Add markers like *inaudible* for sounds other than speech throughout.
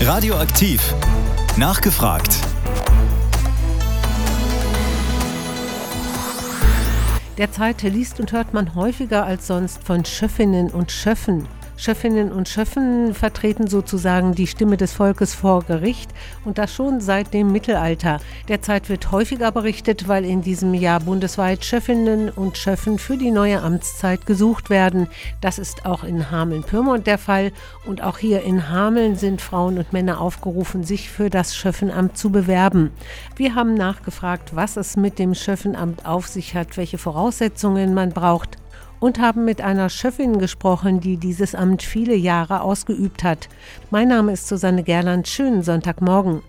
Radioaktiv. Nachgefragt. Derzeit liest und hört man häufiger als sonst von Schöffinnen und Schöffen. Schöffinnen und Schöffen vertreten sozusagen die Stimme des Volkes vor Gericht und das schon seit dem Mittelalter. Derzeit wird häufiger berichtet, weil in diesem Jahr bundesweit Schöffinnen und Schöffen für die neue Amtszeit gesucht werden. Das ist auch in Hameln-Pyrmont der Fall und auch hier in Hameln sind Frauen und Männer aufgerufen, sich für das Schöffenamt zu bewerben. Wir haben nachgefragt, was es mit dem Schöffenamt auf sich hat, welche Voraussetzungen man braucht und haben mit einer Schöffin gesprochen, die dieses Amt viele Jahre ausgeübt hat. Mein Name ist Susanne Gerland. Schönen Sonntagmorgen.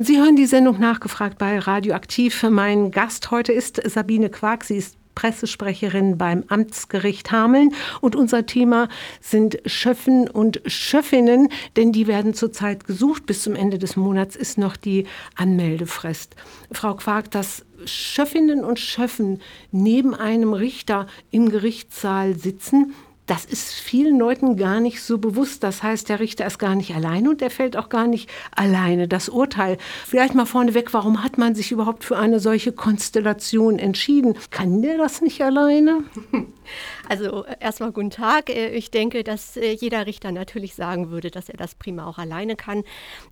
Sie hören die Sendung nachgefragt bei Radioaktiv. Mein Gast heute ist Sabine Quark. Sie ist Pressesprecherin beim Amtsgericht Hameln. Und unser Thema sind Schöffen und Schöffinnen, denn die werden zurzeit gesucht. Bis zum Ende des Monats ist noch die Anmeldefrist. Frau Quark, dass Schöffinnen und Schöffen neben einem Richter im Gerichtssaal sitzen, das ist vielen Leuten gar nicht so bewusst. Das heißt, der Richter ist gar nicht alleine und er fällt auch gar nicht alleine das Urteil. Vielleicht mal vorneweg, warum hat man sich überhaupt für eine solche Konstellation entschieden? Kann der das nicht alleine? *laughs* Also äh, erstmal guten Tag. Äh, ich denke, dass äh, jeder Richter natürlich sagen würde, dass er das prima auch alleine kann.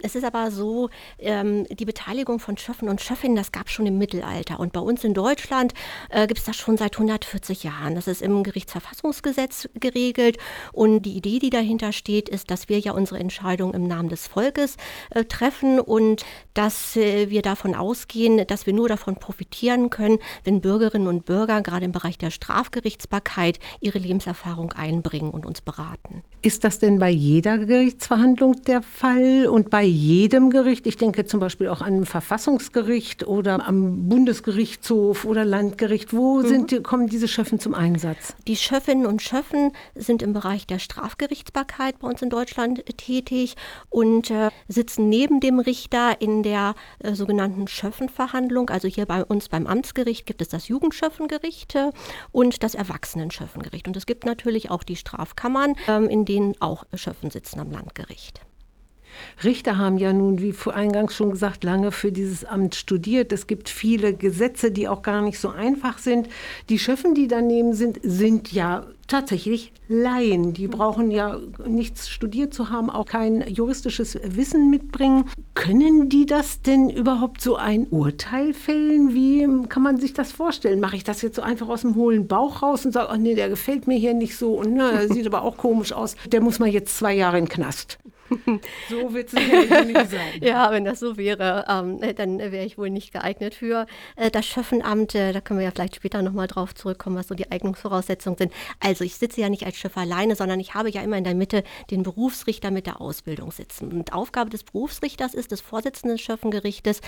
Es ist aber so, ähm, die Beteiligung von Schöffen und Schöffinnen, das gab es schon im Mittelalter. Und bei uns in Deutschland gibt es das schon seit 140 Jahren. Das ist im Gerichtsverfassungsgesetz geregelt. Und die Idee, die dahinter steht, ist, dass wir ja unsere Entscheidung im Namen des Volkes treffen und dass wir davon ausgehen, dass wir nur davon profitieren können, wenn Bürgerinnen und Bürger gerade im Bereich der Strafgerichtsbarkeit ihre Lebenserfahrung einbringen und uns beraten. Ist das denn bei jeder Gerichtsverhandlung der Fall und bei jedem Gericht? Ich denke zum Beispiel auch an ein Verfassungsgericht oder am Bundesgerichtshof oder Landgericht. Wo mhm. sind, kommen diese Schöffen zum Einsatz? Die Schöffinnen und Schöffen sind im Bereich der Strafgerichtsbarkeit bei uns in Deutschland tätig und äh, sitzen neben dem Richter in der äh, sogenannten Schöffenverhandlung. Also hier bei uns beim Amtsgericht gibt es das Jugendschöffengericht äh, und das Erwachsenenschöffengericht. Schöffengericht. Und es gibt natürlich auch die Strafkammern, ähm, in denen auch Schöffen sitzen am Landgericht. Richter haben ja nun, wie eingangs schon gesagt, lange für dieses Amt studiert. Es gibt viele Gesetze, die auch gar nicht so einfach sind. Die Schöffen, die daneben sind, sind ja tatsächlich Laien. Die brauchen ja nichts studiert zu haben, auch kein juristisches Wissen mitbringen. Können die das denn überhaupt so ein Urteil fällen? Wie kann man sich das vorstellen? Mache ich das jetzt so einfach aus dem hohlen Bauch raus und sage, oh nee, der gefällt mir hier nicht so und ne, sieht aber auch komisch aus. Der muss mal jetzt zwei Jahre in den Knast. *laughs* So wird es nicht sein. *laughs* ja, wenn das so wäre, ähm, dann wäre ich wohl nicht geeignet für äh, das Schöffenamt. Äh, da können wir ja vielleicht später nochmal drauf zurückkommen, was so die Eignungsvoraussetzungen sind. Also ich sitze ja nicht als Schöffer alleine, sondern ich habe ja immer in der Mitte den Berufsrichter mit der Ausbildung sitzen. Und Aufgabe des Berufsrichters ist, des Vorsitzenden des Schöffengerichtes,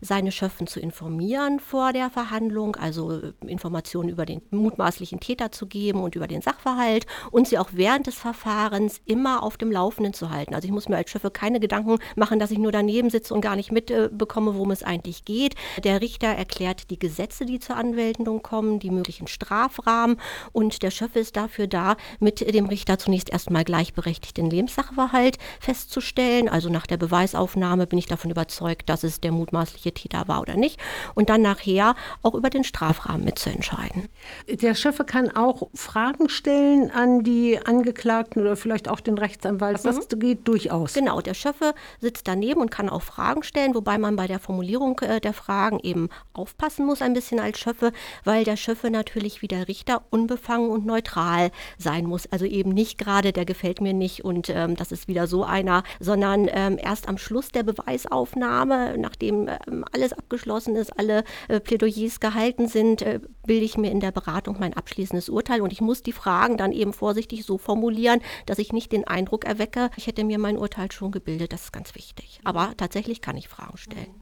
seine Schöffen zu informieren vor der Verhandlung, also äh, Informationen über den mutmaßlichen Täter zu geben und über den Sachverhalt und sie auch während des Verfahrens immer auf dem Laufenden zu halten. Also ich muss mir als Schöffe keine Gedanken machen, dass ich nur daneben sitze und gar nicht mitbekomme, worum es eigentlich geht. Der Richter erklärt die Gesetze, die zur Anwendung kommen, die möglichen Strafrahmen und der Schöffe ist dafür da, mit dem Richter zunächst erstmal gleichberechtigt den Lebenssachverhalt festzustellen. Also nach der Beweisaufnahme bin ich davon überzeugt, dass es der mutmaßliche Täter war oder nicht. Und dann nachher auch über den Strafrahmen mitzuentscheiden. Der Schöffe kann auch Fragen stellen an die Angeklagten oder vielleicht auch den Rechtsanwalt. Das mhm. geht durch durchaus. Genau, der Schöffe sitzt daneben und kann auch Fragen stellen, wobei man bei der Formulierung äh, der Fragen eben aufpassen muss ein bisschen als Schöffe, weil der Schöffe natürlich wie der Richter unbefangen und neutral sein muss. Also eben nicht gerade, der gefällt mir nicht und ähm, das ist wieder so einer, sondern ähm, erst am Schluss der Beweisaufnahme, nachdem ähm, alles abgeschlossen ist, alle äh, Plädoyers gehalten sind, äh, bilde ich mir in der Beratung mein abschließendes Urteil und ich muss die Fragen dann eben vorsichtig so formulieren, dass ich nicht den Eindruck erwecke, ich hätte mir mein Urteil schon gebildet. Das ist ganz wichtig. Aber tatsächlich kann ich Fragen stellen.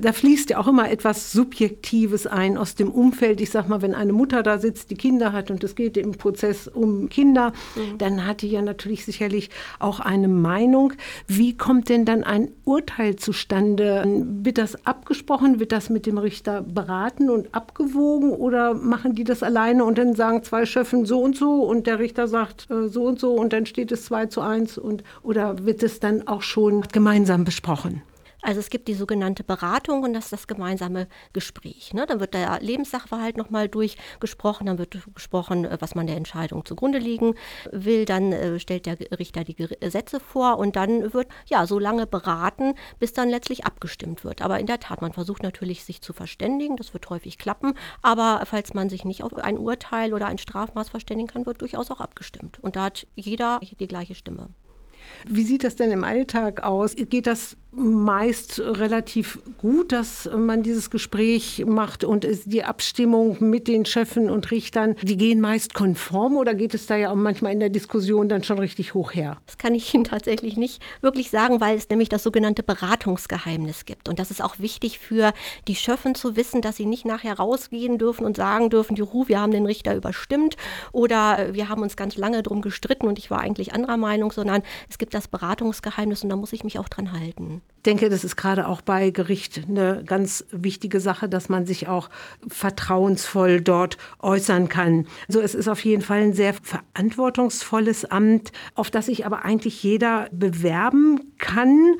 Da fließt ja auch immer etwas Subjektives ein aus dem Umfeld. Ich sag mal, wenn eine Mutter da sitzt, die Kinder hat und es geht im Prozess um Kinder, mhm. dann hat die ja natürlich sicherlich auch eine Meinung. Wie kommt denn dann ein Urteil zustande? Wird das abgesprochen? Wird das mit dem Richter beraten und abgewogen? Oder machen die das alleine und dann sagen zwei Schöffen so und so und der Richter sagt äh, so und so und dann steht es 2 zu 1? Und, oder wird es dann auch schon gemeinsam besprochen? Also es gibt die sogenannte Beratung und das ist das gemeinsame Gespräch. Ne? Dann wird der Lebenssachverhalt nochmal durchgesprochen, dann wird gesprochen, äh, was man der Entscheidung zugrunde legen will, dann äh, stellt der Richter die Gesetze vor und dann wird ja so lange beraten, bis dann letztlich abgestimmt wird. Aber in der Tat, man versucht natürlich, sich zu verständigen, das wird häufig klappen, aber falls man sich nicht auf ein Urteil oder ein Strafmaß verständigen kann, wird durchaus auch abgestimmt. Und da hat jeder die gleiche Stimme. Wie sieht das denn im Alltag aus? Geht das meist relativ gut, dass man dieses Gespräch macht und die Abstimmung mit den Chefen und Richtern, die gehen meist konform oder geht es da ja auch manchmal in der Diskussion dann schon richtig hoch her? Das kann ich Ihnen tatsächlich nicht wirklich sagen, weil es nämlich das sogenannte Beratungsgeheimnis gibt. Und das ist auch wichtig für die Schöffen zu wissen, dass sie nicht nachher rausgehen dürfen und sagen dürfen, juhu, wir haben den Richter überstimmt oder wir haben uns ganz lange drum gestritten und ich war eigentlich anderer Meinung, sondern es gibt das Beratungsgeheimnis und da muss ich mich auch dran halten. Ich denke, das ist gerade auch bei Gericht eine ganz wichtige Sache, dass man sich auch vertrauensvoll dort äußern kann. Also es ist auf jeden Fall ein sehr verantwortungsvolles Amt, auf das sich aber eigentlich jeder bewerben kann.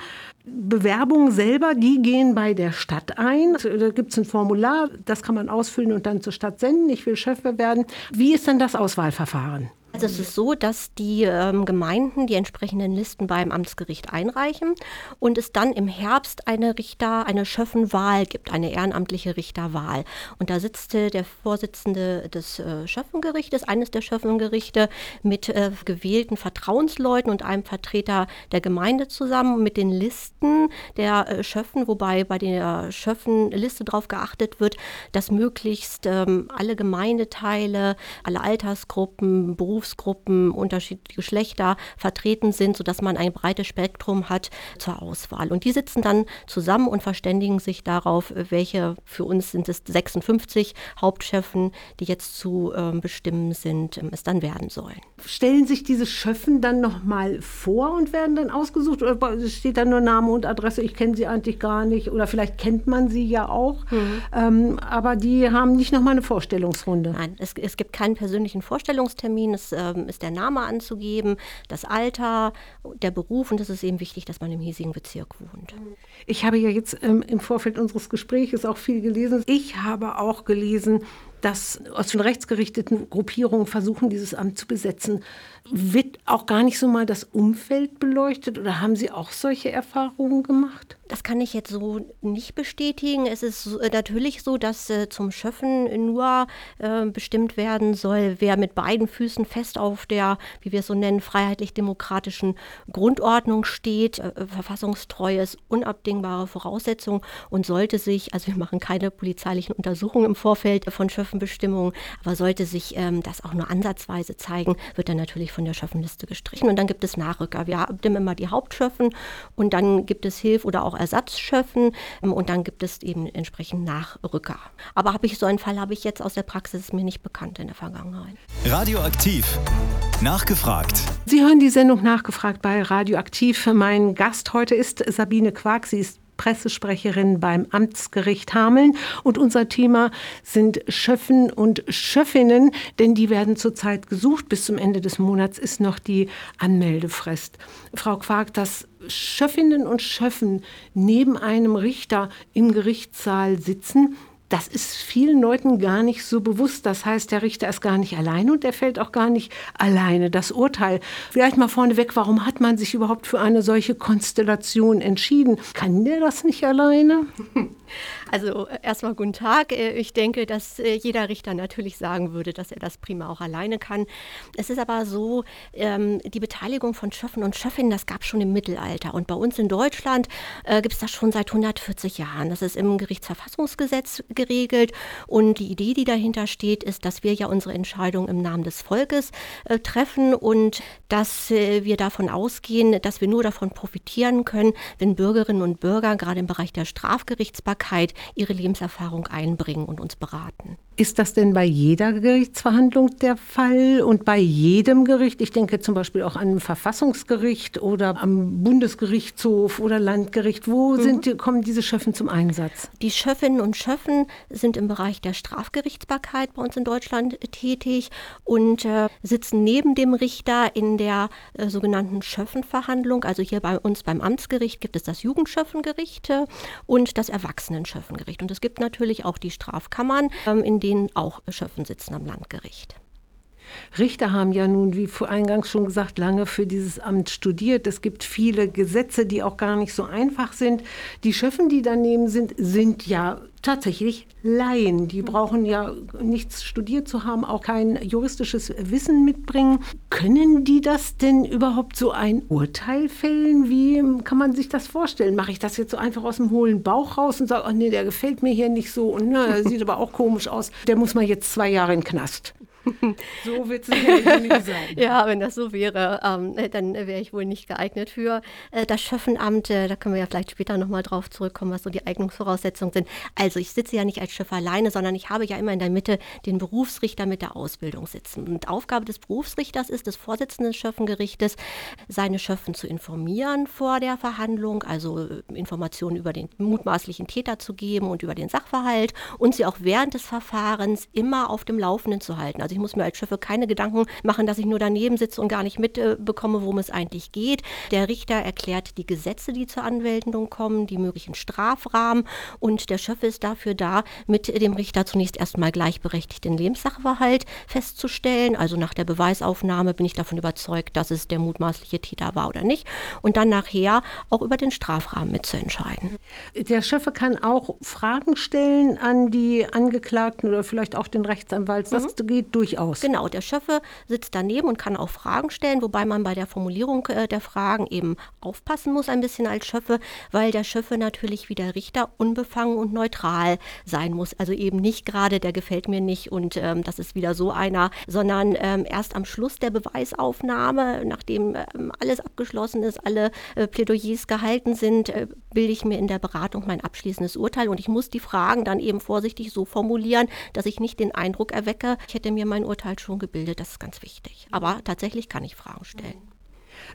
Bewerbungen selber, die gehen bei der Stadt ein. Da gibt es ein Formular, das kann man ausfüllen und dann zur Stadt senden. Ich will Chef werden. Wie ist denn das Auswahlverfahren? Also es ist so, dass die ähm, Gemeinden die entsprechenden Listen beim Amtsgericht einreichen und es dann im Herbst eine Richter, eine Schöffenwahl gibt, eine ehrenamtliche Richterwahl. Und da sitzt äh, der Vorsitzende des äh, Schöffengerichtes, eines der Schöffengerichte, mit äh, gewählten Vertrauensleuten und einem Vertreter der Gemeinde zusammen mit den Listen der äh, Schöffen, wobei bei der Schöffenliste darauf geachtet wird, dass möglichst ähm, alle Gemeindeteile, alle Altersgruppen, Berufs Berufsgruppen, unterschiedliche Geschlechter vertreten sind, sodass man ein breites Spektrum hat zur Auswahl. Und die sitzen dann zusammen und verständigen sich darauf, welche, für uns sind es 56 Hauptchefen, die jetzt zu äh, bestimmen sind, äh, es dann werden sollen. Stellen sich diese Schöffen dann nochmal vor und werden dann ausgesucht oder steht da nur Name und Adresse, ich kenne sie eigentlich gar nicht oder vielleicht kennt man sie ja auch, mhm. ähm, aber die haben nicht nochmal eine Vorstellungsrunde. Nein, es, es gibt keinen persönlichen Vorstellungstermin, es ähm, ist der Name anzugeben, das Alter, der Beruf und es ist eben wichtig, dass man im hiesigen Bezirk wohnt. Ich habe ja jetzt ähm, im Vorfeld unseres Gesprächs auch viel gelesen. Ich habe auch gelesen, dass aus den rechtsgerichteten Gruppierungen versuchen, dieses Amt zu besetzen. Wird auch gar nicht so mal das Umfeld beleuchtet oder haben Sie auch solche Erfahrungen gemacht? Das kann ich jetzt so nicht bestätigen. Es ist äh, natürlich so, dass äh, zum Schöffen nur äh, bestimmt werden soll, wer mit beiden Füßen fest auf der, wie wir es so nennen, freiheitlich-demokratischen Grundordnung steht. Äh, verfassungstreu ist unabdingbare Voraussetzung und sollte sich, also wir machen keine polizeilichen Untersuchungen im Vorfeld von Schöffenbestimmungen, aber sollte sich ähm, das auch nur ansatzweise zeigen, wird er natürlich von der Schöffenliste gestrichen. Und dann gibt es Nachrücker. Wir haben immer die Hauptschöffen und dann gibt es Hilf- oder auch Ersatzschöffen ähm, und dann gibt es eben entsprechend Nachrücker. Aber habe ich so einen Fall, habe ich jetzt aus der Praxis mir nicht bekannt in der Vergangenheit. Radioaktiv. Nachgefragt. Sie hören die Sendung Nachgefragt bei Radioaktiv. Mein Gast heute ist Sabine Quark. Sie ist Pressesprecherin beim Amtsgericht Hameln. Und unser Thema sind Schöffen und Schöffinnen, denn die werden zurzeit gesucht. Bis zum Ende des Monats ist noch die Anmeldefrist. Frau Quark, dass Schöffinnen und Schöffen neben einem Richter im Gerichtssaal sitzen, das ist vielen Leuten gar nicht so bewusst. Das heißt, der Richter ist gar nicht alleine und er fällt auch gar nicht alleine das Urteil. Vielleicht mal vorneweg, warum hat man sich überhaupt für eine solche Konstellation entschieden? Kann der das nicht alleine? *laughs* Also erstmal guten Tag. Äh, ich denke, dass äh, jeder Richter natürlich sagen würde, dass er das prima auch alleine kann. Es ist aber so, ähm, die Beteiligung von Schöffen und Schöffinnen, das gab es schon im Mittelalter. Und bei uns in Deutschland äh, gibt es das schon seit 140 Jahren. Das ist im Gerichtsverfassungsgesetz geregelt. Und die Idee, die dahinter steht, ist, dass wir ja unsere Entscheidung im Namen des Volkes äh, treffen und dass äh, wir davon ausgehen, dass wir nur davon profitieren können, wenn Bürgerinnen und Bürger gerade im Bereich der Strafgerichtsbarkeit ihre Lebenserfahrung einbringen und uns beraten. Ist das denn bei jeder Gerichtsverhandlung der Fall und bei jedem Gericht? Ich denke zum Beispiel auch an ein Verfassungsgericht oder am Bundesgerichtshof oder Landgericht. Wo mhm. sind, kommen diese Schöffen zum Einsatz? Die Schöffinnen und Schöffen sind im Bereich der Strafgerichtsbarkeit bei uns in Deutschland tätig und äh, sitzen neben dem Richter in der äh, sogenannten Schöffenverhandlung. Also hier bei uns beim Amtsgericht gibt es das Jugendschöffengericht äh, und das Erwachsenenschöffengericht. Und es gibt natürlich auch die Strafkammern, ähm, in denen denen auch Schöffen sitzen am Landgericht. Richter haben ja nun, wie eingangs schon gesagt, lange für dieses Amt studiert. Es gibt viele Gesetze, die auch gar nicht so einfach sind. Die Schöffen, die daneben sind, sind ja tatsächlich Laien. Die brauchen ja nichts studiert zu haben, auch kein juristisches Wissen mitbringen. Können die das denn überhaupt so ein Urteil fällen? Wie kann man sich das vorstellen? Mache ich das jetzt so einfach aus dem hohlen Bauch raus und sage, oh nee, der gefällt mir hier nicht so und na, *laughs* sieht aber auch komisch aus. Der muss mal jetzt zwei Jahre in den Knast. *laughs* so wird es nicht sein. Ja, wenn das so wäre, ähm, äh, dann wäre ich wohl nicht geeignet für äh, das Schöffenamt. Äh, da können wir ja vielleicht später nochmal drauf zurückkommen, was so die Eignungsvoraussetzungen sind. Also ich sitze ja nicht als Schöffer alleine, sondern ich habe ja immer in der Mitte den Berufsrichter mit der Ausbildung sitzen. Und Aufgabe des Berufsrichters ist, des Vorsitzenden des Schöffengerichtes, seine Schöffen zu informieren vor der Verhandlung, also äh, Informationen über den mutmaßlichen Täter zu geben und über den Sachverhalt und sie auch während des Verfahrens immer auf dem Laufenden zu halten. Also ich muss mir als Schiffe keine Gedanken machen, dass ich nur daneben sitze und gar nicht mitbekomme, worum es eigentlich geht. Der Richter erklärt die Gesetze, die zur Anwendung kommen, die möglichen Strafrahmen und der Schöffe ist dafür da, mit dem Richter zunächst erstmal gleichberechtigt den Lebenssachverhalt festzustellen. Also nach der Beweisaufnahme bin ich davon überzeugt, dass es der mutmaßliche Täter war oder nicht. Und dann nachher auch über den Strafrahmen mitzuentscheiden. Der Schöffe kann auch Fragen stellen an die Angeklagten oder vielleicht auch den Rechtsanwalt. Das mhm. geht durchaus. Genau, der Schöffe sitzt daneben und kann auch Fragen stellen, wobei man bei der Formulierung äh, der Fragen eben aufpassen muss ein bisschen als Schöffe, weil der Schöffe natürlich wie der Richter unbefangen und neutral sein muss. Also eben nicht gerade, der gefällt mir nicht und ähm, das ist wieder so einer, sondern ähm, erst am Schluss der Beweisaufnahme, nachdem ähm, alles abgeschlossen ist, alle äh, Plädoyers gehalten sind, äh, bilde ich mir in der Beratung mein abschließendes Urteil und ich muss die Fragen dann eben vorsichtig so formulieren, dass ich nicht den Eindruck erwecke, ich hätte mir mein Urteil schon gebildet. Das ist ganz wichtig. Aber tatsächlich kann ich Fragen stellen.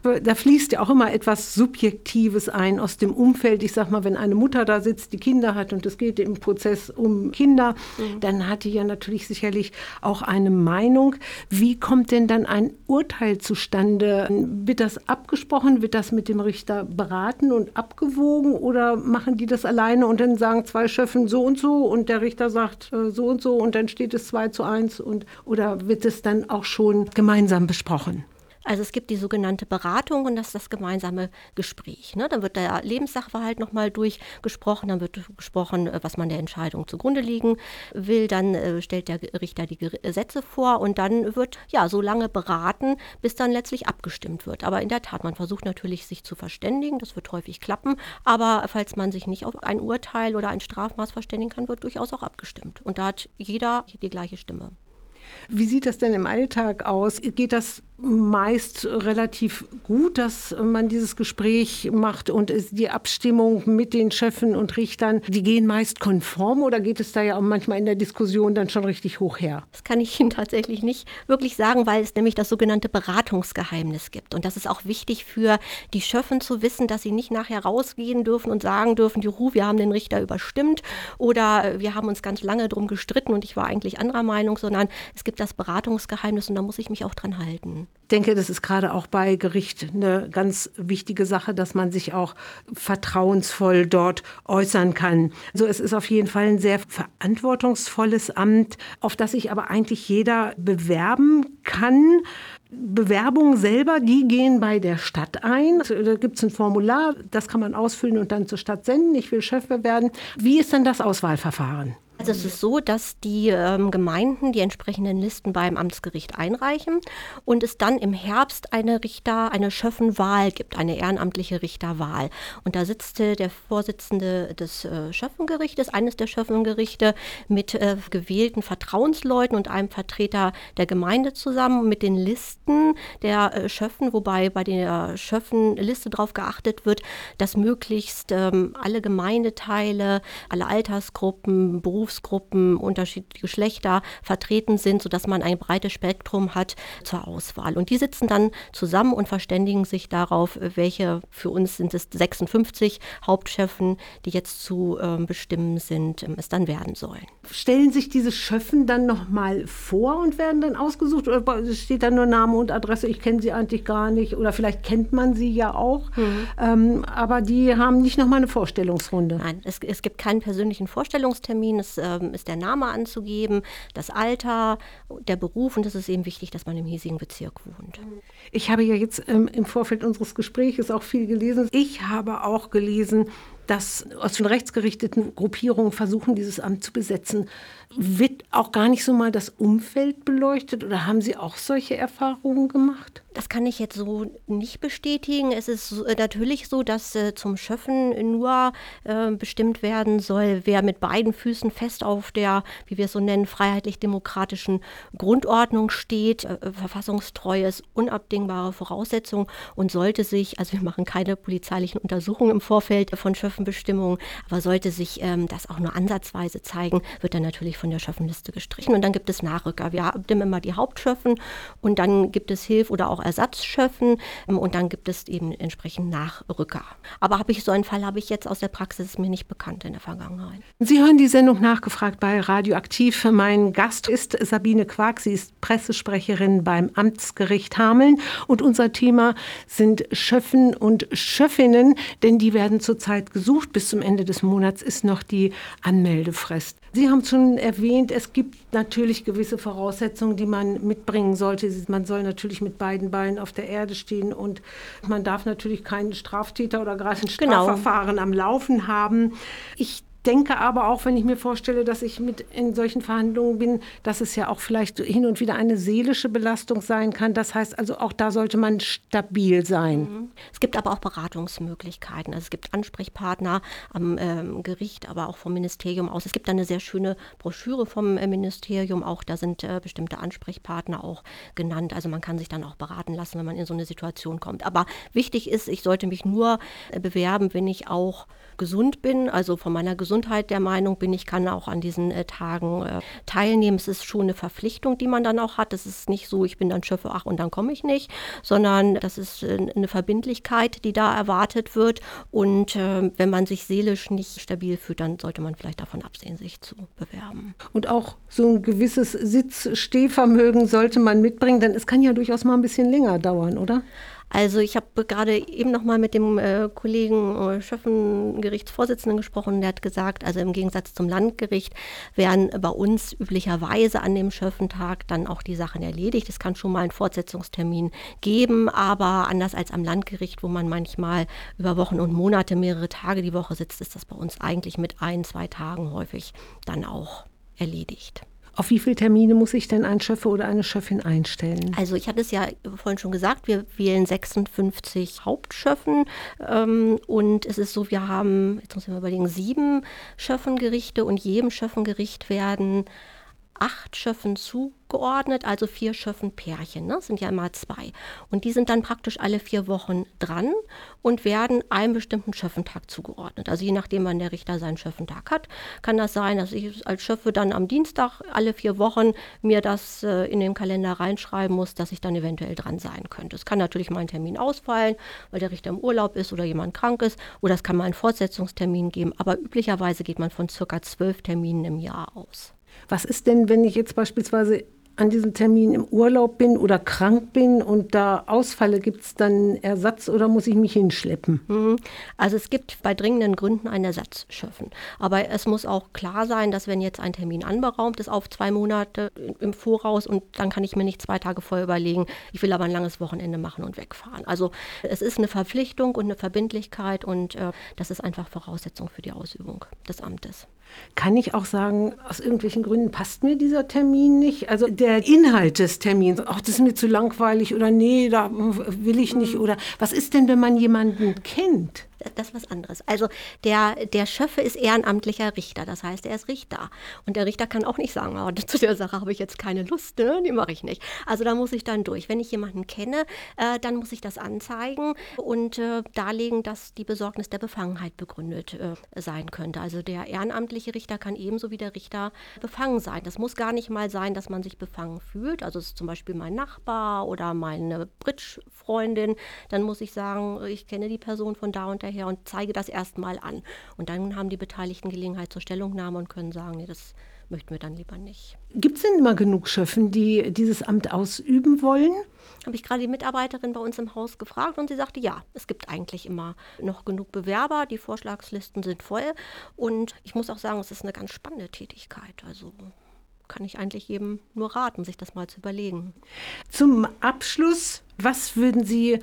Da fließt ja auch immer etwas Subjektives ein aus dem Umfeld. Ich sag mal, wenn eine Mutter da sitzt, die Kinder hat und es geht im Prozess um Kinder, mhm. dann hat die ja natürlich sicherlich auch eine Meinung. Wie kommt denn dann ein Urteil zustande? Wird das abgesprochen? Wird das mit dem Richter beraten und abgewogen? Oder machen die das alleine und dann sagen zwei Schöffen so und so und der Richter sagt äh, so und so und dann steht es 2 zu 1 und oder wird es dann auch schon gemeinsam besprochen? Also es gibt die sogenannte Beratung und das ist das gemeinsame Gespräch. Ne? Dann wird der Lebenssachverhalt nochmal durchgesprochen, dann wird gesprochen, äh, was man der Entscheidung zugrunde liegen will, dann äh, stellt der Richter die Gesetze vor und dann wird ja so lange beraten, bis dann letztlich abgestimmt wird. Aber in der Tat, man versucht natürlich, sich zu verständigen, das wird häufig klappen, aber falls man sich nicht auf ein Urteil oder ein Strafmaß verständigen kann, wird durchaus auch abgestimmt. Und da hat jeder die gleiche Stimme. Wie sieht das denn im Alltag aus? Geht das meist relativ gut, dass man dieses Gespräch macht und die Abstimmung mit den Chefen und Richtern, die gehen meist konform oder geht es da ja auch manchmal in der Diskussion dann schon richtig hoch her? Das kann ich Ihnen *laughs* tatsächlich nicht wirklich sagen, weil es nämlich das sogenannte Beratungsgeheimnis gibt. Und das ist auch wichtig für die Schöffen zu wissen, dass sie nicht nachher rausgehen dürfen und sagen dürfen, juhu, wir haben den Richter überstimmt oder wir haben uns ganz lange drum gestritten und ich war eigentlich anderer Meinung, sondern es gibt das Beratungsgeheimnis und da muss ich mich auch dran halten. Ich denke, das ist gerade auch bei Gericht eine ganz wichtige Sache, dass man sich auch vertrauensvoll dort äußern kann. So, es ist auf jeden Fall ein sehr verantwortungsvolles Amt, auf das sich aber eigentlich jeder bewerben kann. Bewerbungen selber, die gehen bei der Stadt ein. Also, da gibt es ein Formular, das kann man ausfüllen und dann zur Stadt senden. Ich will Chef werden. Wie ist denn das Auswahlverfahren? Also es ist so, dass die ähm, Gemeinden die entsprechenden Listen beim Amtsgericht einreichen und es dann im Herbst eine Richter, eine Schöffenwahl gibt, eine ehrenamtliche Richterwahl. Und da sitzt äh, der Vorsitzende des äh, Schöffengerichtes, eines der Schöffengerichte, mit äh, gewählten Vertrauensleuten und einem Vertreter der Gemeinde zusammen mit den Listen der äh, Schöffen, wobei bei der Schöffenliste darauf geachtet wird, dass möglichst ähm, alle Gemeindeteile, alle Altersgruppen, Berufsgruppen, unterschiedliche Geschlechter vertreten sind, sodass man ein breites Spektrum hat zur Auswahl. Und die sitzen dann zusammen und verständigen sich darauf, welche, für uns sind es 56 Hauptchefen, die jetzt zu äh, bestimmen sind, ähm, es dann werden sollen. Stellen sich diese Schöffen dann nochmal vor und werden dann ausgesucht oder steht da nur Name und Adresse, ich kenne sie eigentlich gar nicht oder vielleicht kennt man sie ja auch, mhm. ähm, aber die haben nicht nochmal eine Vorstellungsrunde. Nein, es, es gibt keinen persönlichen Vorstellungstermin, es ähm, ist der Name anzugeben, das Alter, der Beruf und es ist eben wichtig, dass man im hiesigen Bezirk wohnt. Ich habe ja jetzt ähm, im Vorfeld unseres Gesprächs auch viel gelesen. Ich habe auch gelesen, dass aus den rechtsgerichteten Gruppierungen versuchen, dieses Amt zu besetzen. Wird auch gar nicht so mal das Umfeld beleuchtet oder haben Sie auch solche Erfahrungen gemacht? Das kann ich jetzt so nicht bestätigen. Es ist äh, natürlich so, dass äh, zum Schöffen nur äh, bestimmt werden soll, wer mit beiden Füßen fest auf der, wie wir es so nennen, freiheitlich-demokratischen Grundordnung steht. Äh, verfassungstreu ist unabdingbare Voraussetzung und sollte sich, also wir machen keine polizeilichen Untersuchungen im Vorfeld von Schöffenbestimmungen, aber sollte sich ähm, das auch nur ansatzweise zeigen, wird er natürlich von der Schöffenliste gestrichen. Und dann gibt es Nachrücker. Wir haben immer die Hauptschöffen und dann gibt es Hilf- oder auch Ersatzschöffen ähm, und dann gibt es eben entsprechend Nachrücker. Aber habe ich so einen Fall habe ich jetzt aus der Praxis mir nicht bekannt in der Vergangenheit. Sie hören die Sendung nachgefragt bei Radioaktiv. Mein Gast ist Sabine Quark. Sie ist Pressesprecherin beim Amtsgericht Hameln und unser Thema sind Schöffen und Schöffinnen, denn die werden zurzeit gesucht. Bis zum Ende des Monats ist noch die Anmeldefrist. Sie haben schon erwähnt, es gibt natürlich gewisse Voraussetzungen, die man mitbringen sollte. Man soll natürlich mit beiden Beinen auf der Erde stehen und man darf natürlich keinen Straftäter oder gerade ein genau. Strafverfahren genau. am Laufen haben. Ich denke aber auch, wenn ich mir vorstelle, dass ich mit in solchen Verhandlungen bin, dass es ja auch vielleicht hin und wieder eine seelische Belastung sein kann. Das heißt also, auch da sollte man stabil sein. Mhm. Es gibt aber auch Beratungsmöglichkeiten. Also es gibt Ansprechpartner am ähm, Gericht, aber auch vom Ministerium aus. Es gibt eine sehr schöne Broschüre vom äh, Ministerium auch. Da sind äh, bestimmte Ansprechpartner auch genannt. Also man kann sich dann auch beraten lassen, wenn man in so eine Situation kommt. Aber wichtig ist, ich sollte mich nur äh, bewerben, wenn ich auch gesund bin, also von meiner Gesundheit der Meinung bin, ich kann auch an diesen äh, Tagen äh, teilnehmen. Es ist schon eine Verpflichtung, die man dann auch hat. Es ist nicht so, ich bin dann Schöffe, ach und dann komme ich nicht, sondern das ist äh, eine Verbindlichkeit, die da erwartet wird. Und äh, wenn man sich seelisch nicht stabil fühlt, dann sollte man vielleicht davon absehen, sich zu bewerben. Und auch so ein gewisses Sitz-Stehvermögen sollte man mitbringen, denn es kann ja durchaus mal ein bisschen länger dauern, oder? Also ich habe gerade eben noch mal mit dem äh, Kollegen äh, Schöffengerichtsvorsitzenden gesprochen, der hat gesagt, also im Gegensatz zum Landgericht werden bei uns üblicherweise an dem Schöffentag dann auch die Sachen erledigt. Es kann schon mal einen Fortsetzungstermin geben, aber anders als am Landgericht, wo man manchmal über Wochen und Monate, mehrere Tage die Woche sitzt, ist das bei uns eigentlich mit ein, zwei Tagen häufig dann auch erledigt. Auf wie viele Termine muss ich denn ein Schöffe oder eine Schöffin einstellen? Also ich hatte es ja vorhin schon gesagt, wir wählen 56 Hauptschöffen ähm, und es ist so, wir haben, jetzt muss ich mal überlegen, sieben Schöffengerichte und jedem Schöffengericht werden acht Schöffen zugeordnet, also vier Schöffen-Pärchen, ne? sind ja immer zwei. Und die sind dann praktisch alle vier Wochen dran und werden einem bestimmten Schöffentag zugeordnet. Also je nachdem, wann der Richter seinen Schöffentag hat, kann das sein, dass ich als Schöffe dann am Dienstag alle vier Wochen mir das äh, in den Kalender reinschreiben muss, dass ich dann eventuell dran sein könnte. Es kann natürlich mal ein Termin ausfallen, weil der Richter im Urlaub ist oder jemand krank ist, oder es kann mal einen Fortsetzungstermin geben, aber üblicherweise geht man von circa zwölf Terminen im Jahr aus. Was ist denn, wenn ich jetzt beispielsweise an diesem Termin im Urlaub bin oder krank bin und da ausfalle, gibt es dann Ersatz oder muss ich mich hinschleppen? Mhm. Also es gibt bei dringenden Gründen einen Ersatz schaffen. Aber es muss auch klar sein, dass wenn jetzt ein Termin anberaumt ist auf zwei Monate im Voraus und dann kann ich mir nicht zwei Tage vorher überlegen, ich will aber ein langes Wochenende machen und wegfahren. Also es ist eine Verpflichtung und eine Verbindlichkeit und äh, das ist einfach Voraussetzung für die Ausübung des Amtes. Kann ich auch sagen, aus irgendwelchen Gründen passt mir dieser Termin nicht? Also der Inhalt des Termins, ach, das ist mir zu langweilig oder nee, da will ich nicht. Oder was ist denn, wenn man jemanden kennt? Das ist was anderes. Also der, der Schöffe ist ehrenamtlicher Richter, das heißt, er ist Richter. Und der Richter kann auch nicht sagen, oh, *laughs* zu der Sache habe ich jetzt keine Lust, ne? die mache ich nicht. Also da muss ich dann durch. Wenn ich jemanden kenne, äh, dann muss ich das anzeigen und äh, darlegen, dass die Besorgnis der Befangenheit begründet äh, sein könnte. Also der ehrenamtliche Richter kann ebenso wie der Richter befangen sein. Das muss gar nicht mal sein, dass man sich befangen fühlt. Also es ist zum Beispiel mein Nachbar oder meine Bridge-Freundin. Dann muss ich sagen, ich kenne die Person von da und daher her und zeige das erstmal an. Und dann haben die Beteiligten Gelegenheit zur Stellungnahme und können sagen, nee, das möchten wir dann lieber nicht. Gibt es denn immer genug Schöffen, die dieses Amt ausüben wollen? Habe ich gerade die Mitarbeiterin bei uns im Haus gefragt und sie sagte, ja, es gibt eigentlich immer noch genug Bewerber, die Vorschlagslisten sind voll und ich muss auch sagen, es ist eine ganz spannende Tätigkeit. Also kann ich eigentlich jedem nur raten, sich das mal zu überlegen. Zum Abschluss, was würden Sie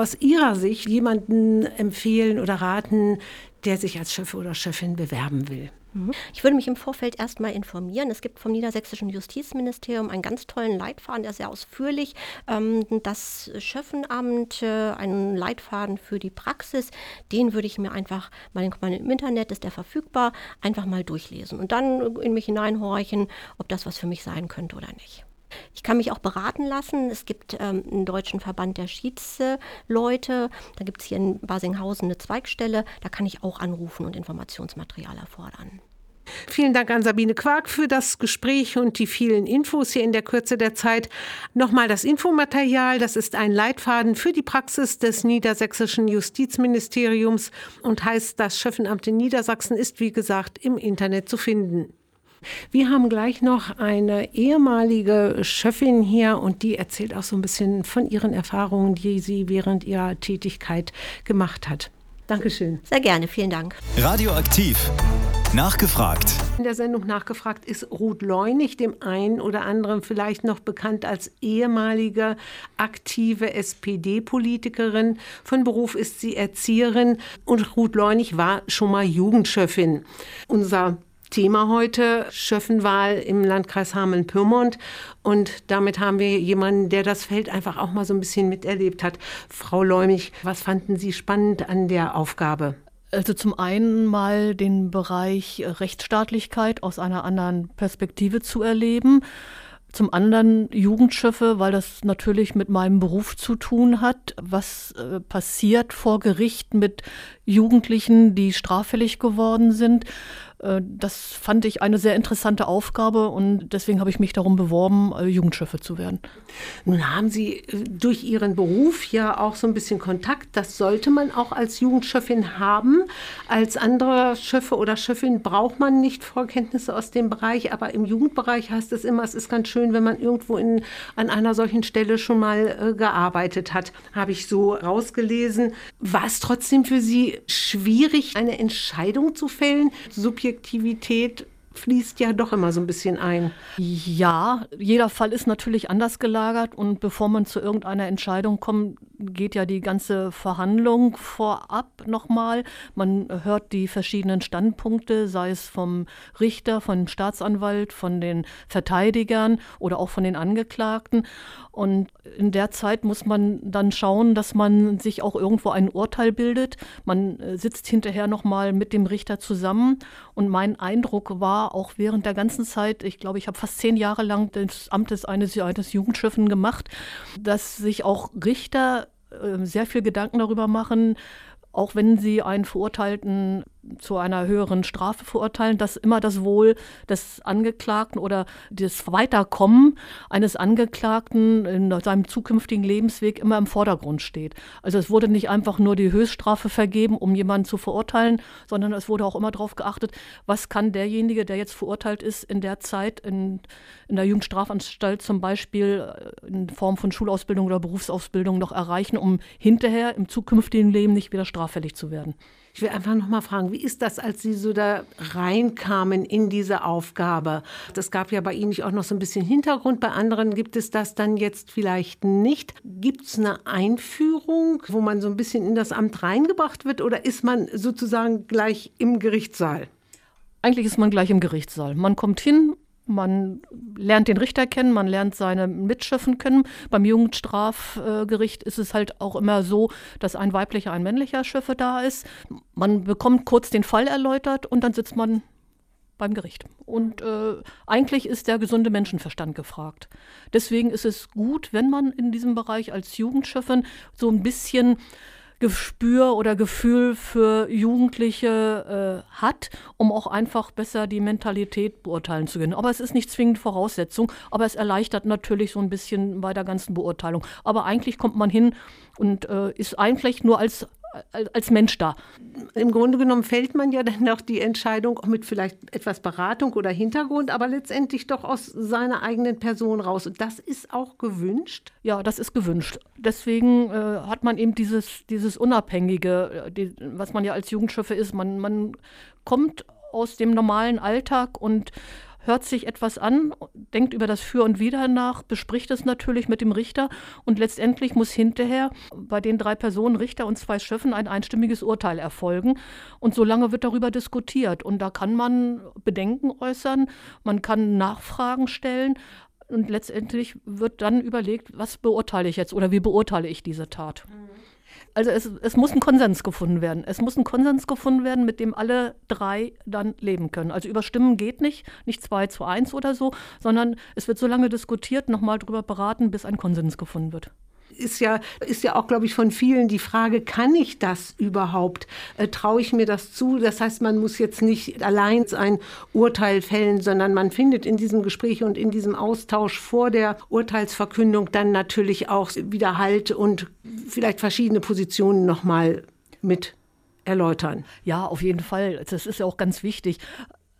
aus Ihrer Sicht jemanden empfehlen oder raten, der sich als Chef oder Chefin bewerben will? Mhm. Ich würde mich im Vorfeld erstmal informieren. Es gibt vom niedersächsischen Justizministerium einen ganz tollen Leitfaden, der sehr ausführlich. Ähm, das Schöffenamt, äh, einen Leitfaden für die Praxis, den würde ich mir einfach mal im Internet ist der verfügbar, einfach mal durchlesen und dann in mich hineinhorchen, ob das was für mich sein könnte oder nicht. Ich kann mich auch beraten lassen. Es gibt ähm, einen deutschen Verband der Schiedsleute. Da gibt es hier in Basinghausen eine Zweigstelle. Da kann ich auch anrufen und Informationsmaterial erfordern. Vielen Dank an Sabine Quark für das Gespräch und die vielen Infos hier in der Kürze der Zeit. Nochmal das Infomaterial, das ist ein Leitfaden für die Praxis des niedersächsischen Justizministeriums und heißt, das Schöffenamt in Niedersachsen ist, wie gesagt, im Internet zu finden. Wir haben gleich noch eine ehemalige Schöffin hier und die erzählt auch so ein bisschen von ihren Erfahrungen, die sie während ihrer Tätigkeit gemacht hat. Dankeschön. Sehr gerne, vielen Dank. Radioaktiv. Nachgefragt. In der Sendung Nachgefragt ist Ruth Leunig, dem einen oder anderen vielleicht noch bekannt als ehemalige aktive SPD-Politikerin. Von Beruf ist sie Erzieherin und Ruth Leunig war schon mal Jugendchefin. Unser Thema heute, Schöffenwahl im Landkreis Hameln-Pyrmont. Und damit haben wir jemanden, der das Feld einfach auch mal so ein bisschen miterlebt hat. Frau Leumig, was fanden Sie spannend an der Aufgabe? Also zum einen mal den Bereich Rechtsstaatlichkeit aus einer anderen Perspektive zu erleben. Zum anderen Jugendschiffe, weil das natürlich mit meinem Beruf zu tun hat. Was äh, passiert vor Gericht mit Jugendlichen, die straffällig geworden sind? Äh, das fand ich eine sehr interessante Aufgabe und deswegen habe ich mich darum beworben, äh, Jugendschiffe zu werden. Nun haben Sie äh, durch Ihren Beruf ja auch so ein bisschen Kontakt. Das sollte man auch als Jugendchefin haben. Als andere Schiffe oder Chefin braucht man nicht Vorkenntnisse aus dem Bereich, aber im Jugendbereich heißt es immer, es ist ganz schön, wenn man irgendwo in, an einer solchen Stelle schon mal äh, gearbeitet hat. Habe ich so rausgelesen. War es trotzdem für Sie schwierig, eine Entscheidung zu fällen? Subjektiv Subjektivität fließt ja doch immer so ein bisschen ein. Ja, jeder Fall ist natürlich anders gelagert und bevor man zu irgendeiner Entscheidung kommt, geht ja die ganze Verhandlung vorab nochmal. Man hört die verschiedenen Standpunkte, sei es vom Richter, vom Staatsanwalt, von den Verteidigern oder auch von den Angeklagten. Und in der Zeit muss man dann schauen, dass man sich auch irgendwo ein Urteil bildet. Man äh, sitzt hinterher nochmal mit dem Richter zusammen. Und mein Eindruck war auch während der ganzen Zeit, ich glaube, ich habe fast zehn Jahre lang das Amt eines, eines Jugendschiffen gemacht, dass sich auch Richter äh, sehr viel Gedanken darüber machen, auch wenn sie einen Verurteilten zu einer höheren Strafe verurteilen, dass immer das Wohl des Angeklagten oder das Weiterkommen eines Angeklagten in seinem zukünftigen Lebensweg immer im Vordergrund steht. Also es wurde nicht einfach nur die Höchststrafe vergeben, um jemanden zu verurteilen, sondern es wurde auch immer darauf geachtet, was kann derjenige, der jetzt verurteilt ist, in der Zeit in, in der Jugendstrafanstalt zum Beispiel äh, in Form von Schulausbildung oder Berufsausbildung noch erreichen, um hinterher im zukünftigen Leben nicht wieder straffällig zu werden. Ich will einfach noch mal fragen, wie ist das, als Sie so da reinkamen in diese Aufgabe? Das gab ja bei Ihnen auch noch so ein bisschen Hintergrund, bei anderen gibt es das dann jetzt vielleicht nicht. Gibt es eine Einführung, wo man so ein bisschen in das Amt reingebracht wird oder ist man sozusagen gleich im Gerichtssaal? Eigentlich ist man gleich im Gerichtssaal. Man kommt hin, man lernt den Richter kennen, man lernt seine Mitschöffen kennen. Beim Jugendstrafgericht ist es halt auch immer so, dass ein weiblicher, ein männlicher Schöffe da ist. Man bekommt kurz den Fall erläutert und dann sitzt man beim Gericht. Und äh, eigentlich ist der gesunde Menschenverstand gefragt. Deswegen ist es gut, wenn man in diesem Bereich als Jugendschöffin so ein bisschen Gespür oder Gefühl für Jugendliche äh, hat, um auch einfach besser die Mentalität beurteilen zu können. Aber es ist nicht zwingend Voraussetzung, aber es erleichtert natürlich so ein bisschen bei der ganzen Beurteilung. Aber eigentlich kommt man hin und äh, ist eigentlich nur als als Mensch da. Im Grunde genommen fällt man ja dann auch die Entscheidung auch mit vielleicht etwas Beratung oder Hintergrund, aber letztendlich doch aus seiner eigenen Person raus. Und das ist auch gewünscht? Ja, das ist gewünscht. Deswegen äh, hat man eben dieses, dieses Unabhängige, äh, die, was man ja als Jugendschiffe ist. Man, man kommt aus dem normalen Alltag und hört sich etwas an, denkt über das Für und Wider nach, bespricht es natürlich mit dem Richter und letztendlich muss hinterher bei den drei Personen, Richter und zwei Schöffen, ein einstimmiges Urteil erfolgen. Und so lange wird darüber diskutiert. Und da kann man Bedenken äußern, man kann Nachfragen stellen. Und letztendlich wird dann überlegt, was beurteile ich jetzt oder wie beurteile ich diese Tat. Mhm. Also es, es muss ein Konsens gefunden werden. Es muss ein Konsens gefunden werden, mit dem alle drei dann leben können. Also überstimmen geht nicht, nicht zwei zu eins oder so, sondern es wird so lange diskutiert, nochmal drüber beraten, bis ein Konsens gefunden wird ist ja, ist ja auch, glaube ich, von vielen die Frage, kann ich das überhaupt? Äh, Traue ich mir das zu? Das heißt, man muss jetzt nicht allein ein Urteil fällen, sondern man findet in diesem Gespräch und in diesem Austausch vor der Urteilsverkündung dann natürlich auch wieder Halt und vielleicht verschiedene Positionen nochmal mit erläutern. Ja, auf jeden Fall. Das ist ja auch ganz wichtig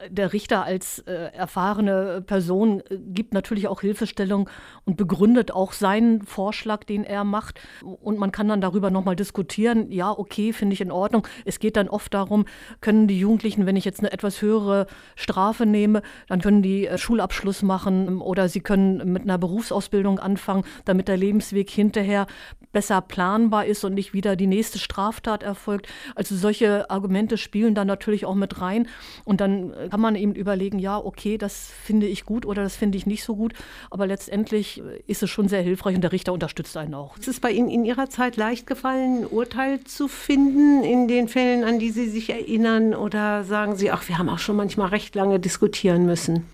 der Richter als äh, erfahrene Person äh, gibt natürlich auch Hilfestellung und begründet auch seinen Vorschlag, den er macht. Und man kann dann darüber nochmal diskutieren. Ja, okay, finde ich in Ordnung. Es geht dann oft darum, können die Jugendlichen, wenn ich jetzt eine etwas höhere Strafe nehme, dann können die äh, Schulabschluss machen oder sie können mit einer Berufsausbildung anfangen, damit der Lebensweg hinterher besser planbar ist und nicht wieder die nächste Straftat erfolgt. Also solche Argumente spielen dann natürlich auch mit rein. Und dann äh, kann man eben überlegen, ja, okay, das finde ich gut oder das finde ich nicht so gut. Aber letztendlich ist es schon sehr hilfreich und der Richter unterstützt einen auch. Ist es bei Ihnen in Ihrer Zeit leicht gefallen, ein Urteil zu finden in den Fällen, an die Sie sich erinnern? Oder sagen Sie, ach, wir haben auch schon manchmal recht lange diskutieren müssen?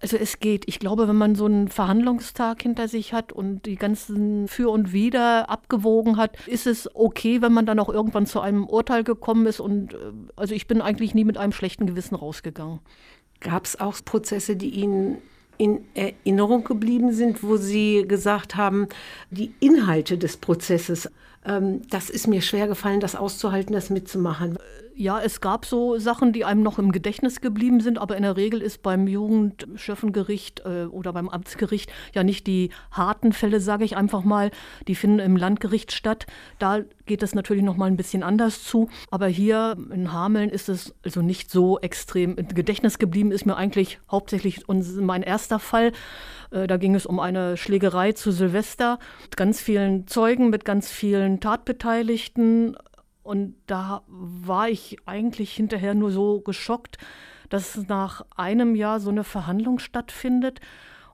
Also es geht. Ich glaube, wenn man so einen Verhandlungstag hinter sich hat und die ganzen Für und Wider abgewogen hat, ist es okay, wenn man dann auch irgendwann zu einem Urteil gekommen ist. Und äh, also ich bin eigentlich nie mit einem schlechten Gewissen rausgegangen. Gab es auch Prozesse, die Ihnen in Erinnerung geblieben sind, wo Sie gesagt haben, die Inhalte des Prozesses, ähm, das ist mir schwer gefallen, das auszuhalten, das mitzumachen? Ja, es gab so Sachen, die einem noch im Gedächtnis geblieben sind, aber in der Regel ist beim Jugendschöffengericht äh, oder beim Amtsgericht ja nicht die harten Fälle, sage ich einfach mal, die finden im Landgericht statt. Da geht es natürlich noch mal ein bisschen anders zu, aber hier in Hameln ist es also nicht so extrem im Gedächtnis geblieben, ist mir eigentlich hauptsächlich mein erster Fall. Äh, da ging es um eine Schlägerei zu Silvester mit ganz vielen Zeugen, mit ganz vielen Tatbeteiligten und da war ich eigentlich hinterher nur so geschockt, dass nach einem Jahr so eine Verhandlung stattfindet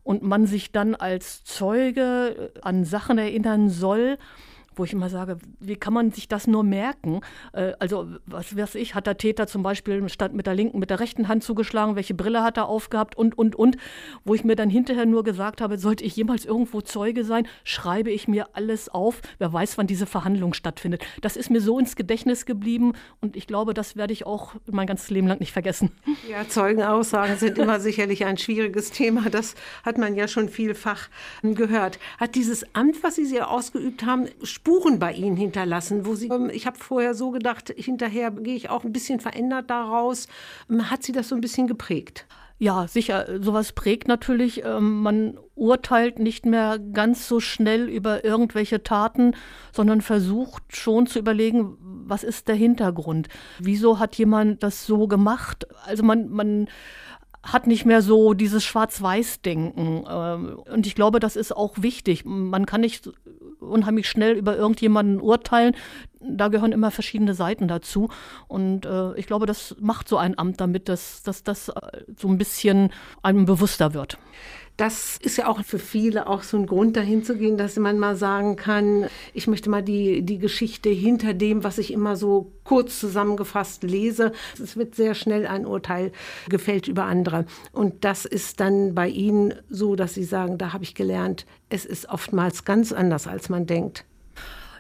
und man sich dann als Zeuge an Sachen erinnern soll, wo ich immer sage, wie kann man sich das nur merken? Äh, also, was weiß ich, hat der Täter zum Beispiel statt mit der linken, mit der rechten Hand zugeschlagen, welche Brille hat er aufgehabt und, und, und, wo ich mir dann hinterher nur gesagt habe, sollte ich jemals irgendwo Zeuge sein, schreibe ich mir alles auf, wer weiß, wann diese Verhandlung stattfindet. Das ist mir so ins Gedächtnis geblieben und ich glaube, das werde ich auch mein ganzes Leben lang nicht vergessen. Ja, Zeugenaussagen sind immer sicherlich ein schwieriges Thema. Das hat man ja schon vielfach gehört. Hat dieses Amt, was Sie hier ausgeübt haben, Spuren bei Ihnen hinterlassen, wo Sie, ähm, ich habe vorher so gedacht, hinterher gehe ich auch ein bisschen verändert daraus. Ähm, hat Sie das so ein bisschen geprägt? Ja, sicher. Sowas prägt natürlich. Ähm, man urteilt nicht mehr ganz so schnell über irgendwelche Taten, sondern versucht schon zu überlegen, was ist der Hintergrund? Wieso hat jemand das so gemacht? Also man, man hat nicht mehr so dieses Schwarz-Weiß-Denken. Und ich glaube, das ist auch wichtig. Man kann nicht unheimlich schnell über irgendjemanden urteilen. Da gehören immer verschiedene Seiten dazu. Und äh, ich glaube, das macht so ein Amt damit, dass, das äh, so ein bisschen einem bewusster wird. Das ist ja auch für viele auch so ein Grund, dahin zu gehen, dass man mal sagen kann, ich möchte mal die, die Geschichte hinter dem, was ich immer so kurz zusammengefasst lese. Es wird sehr schnell ein Urteil gefällt über andere. Und das ist dann bei Ihnen so, dass Sie sagen, da habe ich gelernt, es ist oftmals ganz anders, als man denkt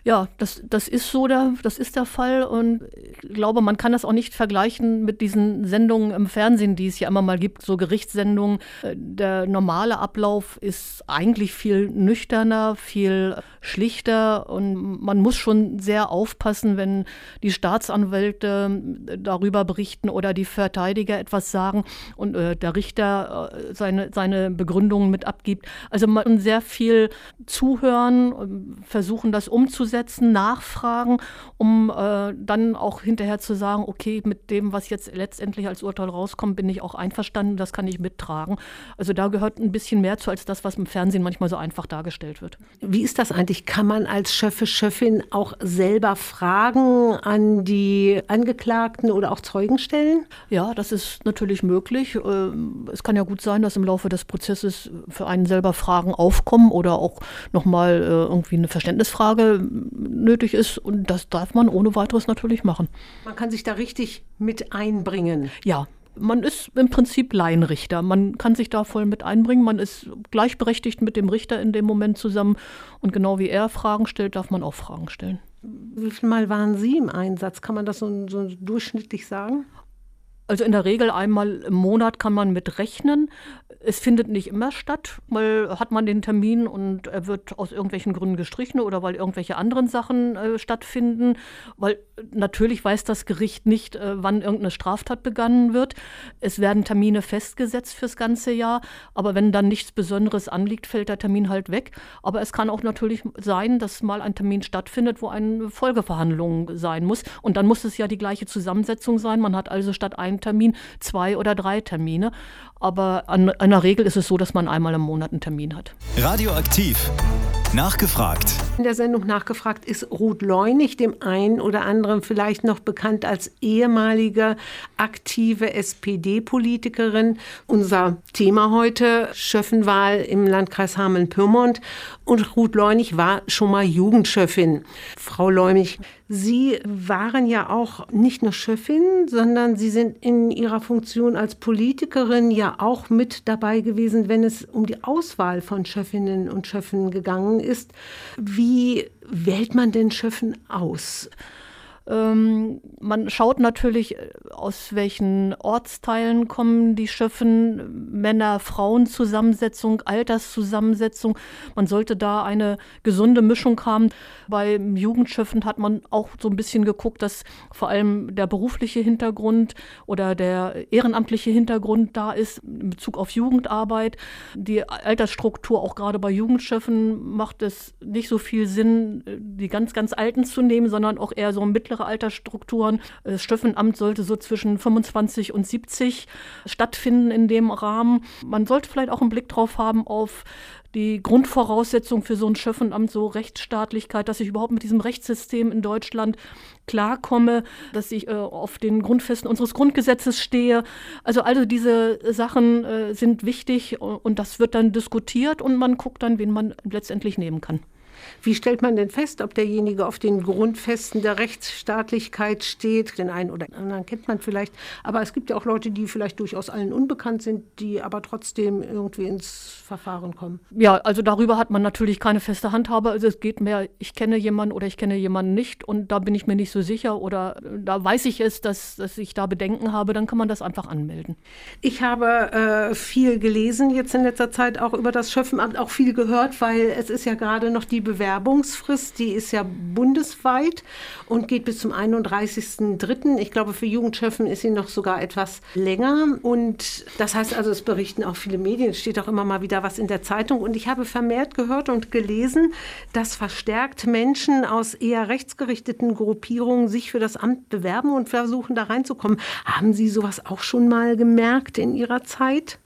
ja, das, das ist so, der, das ist der Fall und ich glaube, man kann das auch nicht vergleichen mit diesen Sendungen im Fernsehen, die es ja immer mal gibt, so Gerichtssendungen. Der normale Ablauf ist eigentlich viel nüchterner, viel schlichter und man muss schon sehr aufpassen, wenn die Staatsanwälte darüber berichten oder die Verteidiger etwas sagen und äh, der Richter äh, seine, seine Begründungen mit abgibt. Also man sehr viel zuhören, versuchen das umzusetzen umzusetzen, nachfragen, um äh, dann auch hinterher zu sagen, okay, mit dem, was jetzt letztendlich als Urteil rauskommt, bin ich auch einverstanden, das kann ich mittragen. Also da gehört ein bisschen mehr zu als das, was im Fernsehen manchmal so einfach dargestellt wird. Wie ist das eigentlich? Kann man als Schöffe, Schöffin auch selber Fragen an die Angeklagten oder auch Zeugen stellen? Ja, das ist natürlich möglich. Ähm, es kann ja gut sein, dass im Laufe des Prozesses für einen selber Fragen aufkommen oder auch nochmal äh, irgendwie eine Verständnisfrage nötig ist. Und das darf man ohne weiteres natürlich machen. Man kann sich da richtig mit einbringen. Ja, man ist im Prinzip Laienrichter. Man kann sich da voll mit einbringen. Man ist gleichberechtigt mit dem Richter in dem Moment zusammen. Und genau wie er Fragen stellt, darf man auch Fragen stellen. Wie viel Mal waren Sie im Einsatz? Kann man das so, so durchschnittlich sagen? Also in der Regel einmal im Monat kann man mit rechnen. Es findet nicht immer statt, weil hat man den Termin und er wird aus irgendwelchen Gründen gestrichen oder weil irgendwelche anderen Sachen äh, stattfinden. Weil natürlich weiß das Gericht nicht, äh, wann irgendeine Straftat begangen wird. Es werden Termine festgesetzt fürs ganze Jahr, aber wenn dann nichts Besonderes anliegt, fällt der Termin halt weg. Aber es kann auch natürlich sein, dass mal ein Termin stattfindet, wo eine Folgeverhandlung sein muss. Und dann muss es ja die gleiche Zusammensetzung sein. Man hat also statt einem Termin zwei oder drei Termine. Aber an, in der Regel ist es so, dass man einmal im Monat einen Termin hat. Radioaktiv. Nachgefragt. In der Sendung Nachgefragt ist Ruth Leunig, dem einen oder anderen vielleicht noch bekannt als ehemalige aktive SPD-Politikerin. Unser Thema heute, Schöffenwahl im Landkreis Hameln-Pyrmont. Und Ruth Leunig war schon mal Jugendschöffin. Frau Leunig, Sie waren ja auch nicht nur Schöffin, sondern Sie sind in Ihrer Funktion als Politikerin ja auch mit dabei gewesen, wenn es um die Auswahl von Schöffinnen und Schöffen gegangen ist. Wie wählt man denn Schöffen aus? Ähm, man schaut natürlich, äh, aus welchen Ortsteilen kommen die Schöffen, Männer, Frauen Zusammensetzung, Alterszusammensetzung. Man sollte da eine gesunde Mischung haben. Beim Jugendschöffen hat man auch so ein bisschen geguckt, dass vor allem der berufliche Hintergrund oder der ehrenamtliche Hintergrund da ist in Bezug auf Jugendarbeit. Die Altersstruktur auch gerade bei Jugendschöffen macht es nicht so viel Sinn, die ganz, ganz Alten zu nehmen, sondern auch eher so mittlere mittlere Altersstrukturen. Das Stöffenamt sollte so zwischen 25 und 70 stattfinden in dem Rahmen. Man sollte vielleicht auch einen Blick drauf haben auf die Grundvoraussetzung für so ein Schöffenamt, so Rechtsstaatlichkeit, dass ich überhaupt mit diesem Rechtssystem in Deutschland klarkomme, dass ich äh, auf den Grundfesten unseres Grundgesetzes stehe. Also, also diese Sachen äh, sind wichtig und das wird dann diskutiert und man guckt dann, wen man letztendlich nehmen kann. Wie stellt man denn fest, ob derjenige auf den Grundfesten der Rechtsstaatlichkeit steht? Den einen oder anderen kennt man vielleicht, aber es gibt ja auch Leute, die vielleicht durchaus allen unbekannt sind, die aber trotzdem irgendwie ins Verfahren kommen. Ja, also darüber hat man natürlich keine feste Handhabe. Also es geht mehr, ich kenne jemanden oder ich kenne jemanden nicht und da bin ich mir nicht so sicher oder da weiß ich es, dass, dass ich da Bedenken habe, dann kann man das einfach anmelden. Ich habe äh, viel gelesen jetzt in letzter Zeit auch über das Schöffenamt, auch viel gehört, weil es ist ja gerade noch die Bewerbungsfrist, die ist ja bundesweit und geht bis zum 31.03. Ich glaube, für Jugendschöffen ist sie noch sogar etwas länger und das heißt also, es berichten auch viele Medien, es steht auch immer mal wieder was in der Zeitung und ich habe vermehrt gehört und gelesen, dass verstärkt Menschen aus eher rechtsgerichteten Gruppierungen sich für das Amt bewerben und versuchen da reinzukommen. Haben Sie sowas auch schon mal gemerkt in Ihrer Zeit?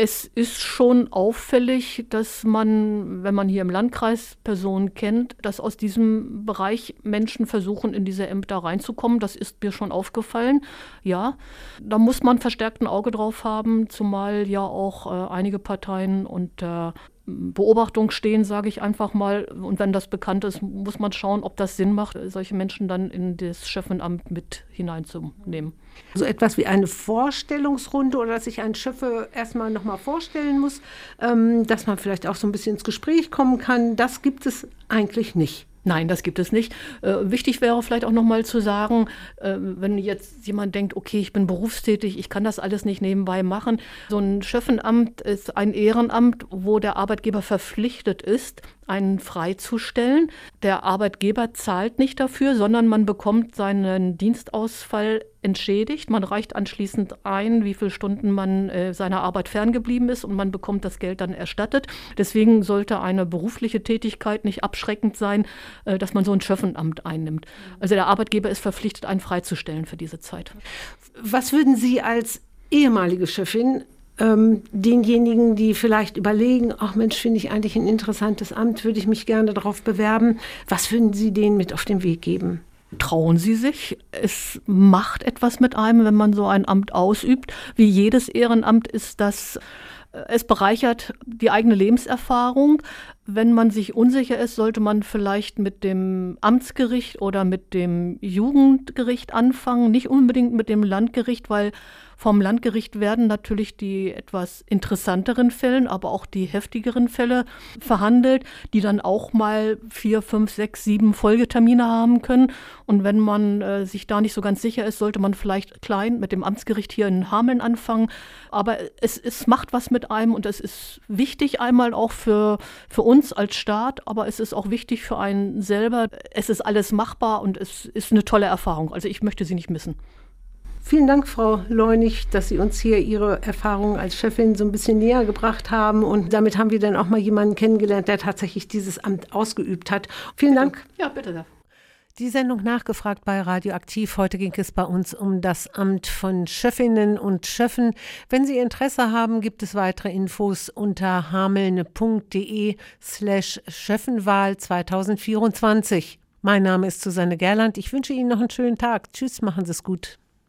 Es ist schon auffällig, dass man, wenn man hier im Landkreis Personen kennt, dass aus diesem Bereich Menschen versuchen, in diese Ämter reinzukommen. Das ist mir schon aufgefallen. Ja, da muss man verstärkt ein Auge drauf haben, zumal ja auch äh, einige Parteien unter Beobachtung stehen, sage ich einfach mal. Und wenn das bekannt ist, muss man schauen, ob das Sinn macht, solche Menschen dann in das Schöffenamt mit hineinzunehmen. So etwas wie eine Vorstellungsrunde oder dass sich ein Schöffe erstmal nochmal vorstellen muss, ähm, dass man vielleicht auch so ein bisschen ins Gespräch kommen kann, das gibt es eigentlich nicht. Nein, das gibt es nicht. Äh, wichtig wäre vielleicht auch nochmal zu sagen, äh, wenn jetzt jemand denkt, okay, ich bin berufstätig, ich kann das alles nicht nebenbei machen. So ein Schöffenamt ist ein Ehrenamt, wo der Arbeitgeber verpflichtet ist, einen freizustellen. Der Arbeitgeber zahlt nicht dafür, sondern man bekommt seinen Dienstausfall entschädigt. Man reicht anschließend ein, wie viele Stunden man äh, seiner Arbeit ferngeblieben ist und man bekommt das Geld dann erstattet. Deswegen sollte eine berufliche Tätigkeit nicht abschreckend sein, äh, dass man so ein Schöffenamt einnimmt. Also der Arbeitgeber ist verpflichtet, einen freizustellen für diese Zeit. Was würden Sie als ehemalige Chefin ähm, denjenigen, die vielleicht überlegen, ach Mensch, finde ich eigentlich ein interessantes Amt, würde ich mich gerne darauf bewerben. Was würden Sie denen mit auf den Weg geben? Trauen Sie sich. Es macht etwas mit einem, wenn man so ein Amt ausübt. Wie jedes Ehrenamt ist das äh, es bereichert die eigene Lebenserfahrung. Wenn man sich unsicher ist, sollte man vielleicht mit dem Amtsgericht oder mit dem Jugendgericht anfangen, nicht unbedingt mit dem Landgericht, weil vom Landgericht werden natürlich die etwas interessanteren Fällen, aber auch die heftigeren Fälle verhandelt, die dann auch mal vier, fünf, sechs, sieben Folgetermine haben können. Und wenn man äh, sich da nicht so ganz sicher ist, sollte man vielleicht klein mit dem Amtsgericht hier in Hameln anfangen. Aber es, es macht was mit einem und es ist wichtig einmal auch für, für uns als Staat, aber es ist auch wichtig für einen selber. Es ist alles machbar und es ist eine tolle Erfahrung. Also ich möchte sie nicht missen. Vielen Dank, Frau Leunig, dass Sie uns hier Ihre Erfahrungen als Chefin so ein bisschen näher gebracht haben. Und damit haben wir dann auch mal jemanden kennengelernt, der tatsächlich dieses Amt ausgeübt hat. Vielen Dank. Ja, bitte. Die Sendung nachgefragt bei Radioaktiv. Heute ging es bei uns um das Amt von Schöffinnen und Schöffen. Wenn Sie Interesse haben, gibt es weitere Infos unter hameln.de slash Schöffenwahl 2024. Mein Name ist Susanne Gerland. Ich wünsche Ihnen noch einen schönen Tag. Tschüss, machen Sie es gut.